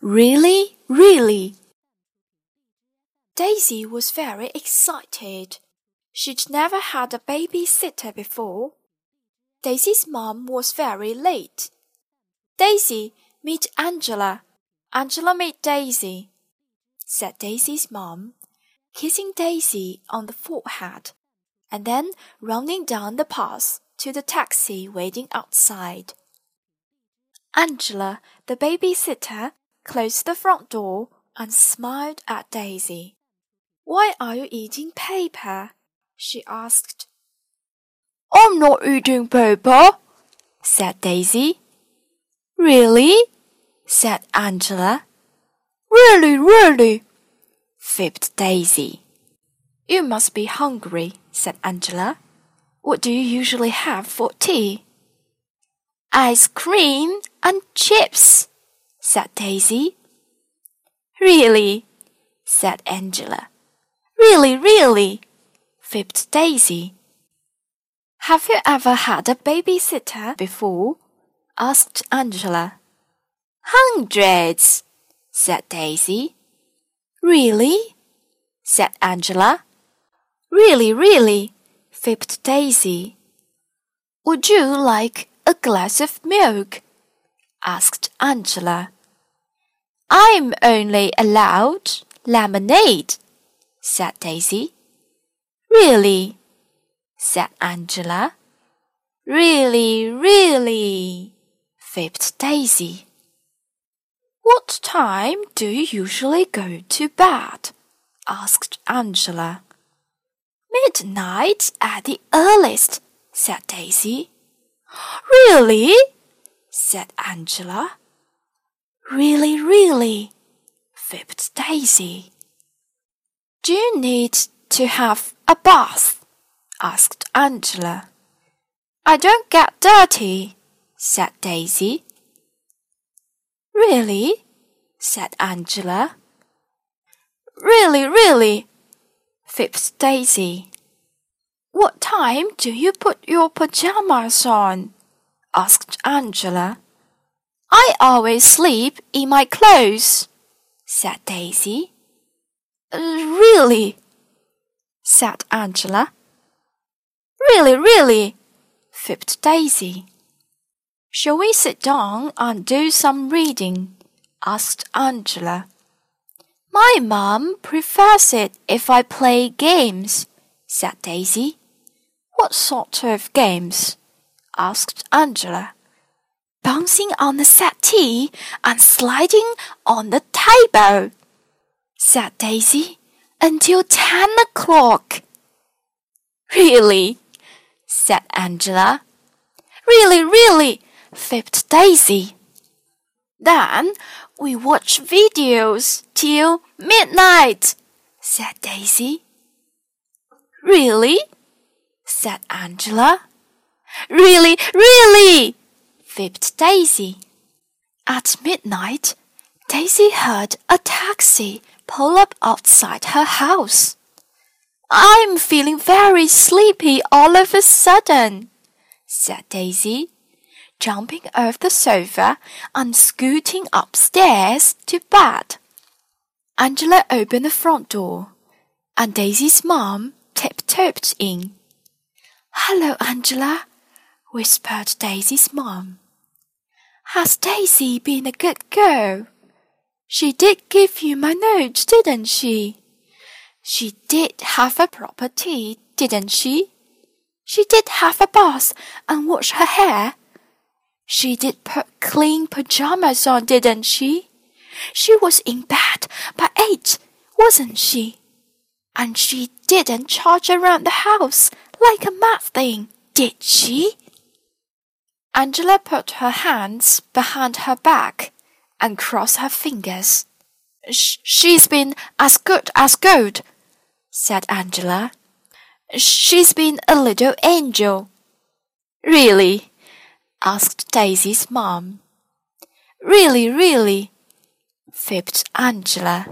Really, really. Daisy was very excited. She'd never had a babysitter before. Daisy's mom was very late. Daisy, meet Angela. Angela, meet Daisy, said Daisy's mom, kissing Daisy on the forehead, and then running down the path to the taxi waiting outside. Angela, the babysitter, closed the front door and smiled at Daisy. Why are you eating paper? she asked. I'm not eating paper, said Daisy. Really? said Angela. Really, really, fibbed Daisy. You must be hungry, said Angela. What do you usually have for tea? Ice cream and chips, said Daisy. Really? said Angela. Really, really, fibbed Daisy. Have you ever had a babysitter before? asked Angela. Hundreds, said Daisy. Really? said Angela. Really, really, fibbed Daisy. Would you like a glass of milk? Asked Angela. I'm only allowed lemonade, said Daisy. Really? said Angela. Really, really, fibbed Daisy. What time do you usually go to bed? asked Angela. Midnight at the earliest, said Daisy. Really? Said Angela. Really, really, fibbed Daisy. Do you need to have a bath? asked Angela. I don't get dirty, said Daisy. Really? said Angela. Really, really, fibbed Daisy. What time do you put your pajamas on? Asked Angela. I always sleep in my clothes, said Daisy. Really? said Angela. Really, really, fibbed Daisy. Shall we sit down and do some reading? asked Angela. My mum prefers it if I play games, said Daisy. What sort of games? Asked Angela. Bouncing on the settee and sliding on the table, said Daisy, until ten o'clock. Really? said Angela. Really, really, fibbed Daisy. Then we watch videos till midnight, said Daisy. Really? said Angela. Really, really, fibbed Daisy. At midnight, Daisy heard a taxi pull up outside her house. I'm feeling very sleepy all of a sudden, said Daisy, jumping off the sofa and scooting upstairs to bed. Angela opened the front door, and Daisy's mom tiptoed in. Hello, Angela, whispered Daisy's mom. Has Daisy been a good girl? She did give you my note, didn't she? She did have a proper tea, didn't she? She did have a bath and wash her hair. She did put clean pajamas on, didn't she? She was in bed by eight, wasn't she? And she didn't charge around the house like a mad thing, did she? Angela put her hands behind her back and crossed her fingers. She's been as good as gold, said Angela. She's been a little angel. Really? asked Daisy's mom. Really, really, fibbed Angela.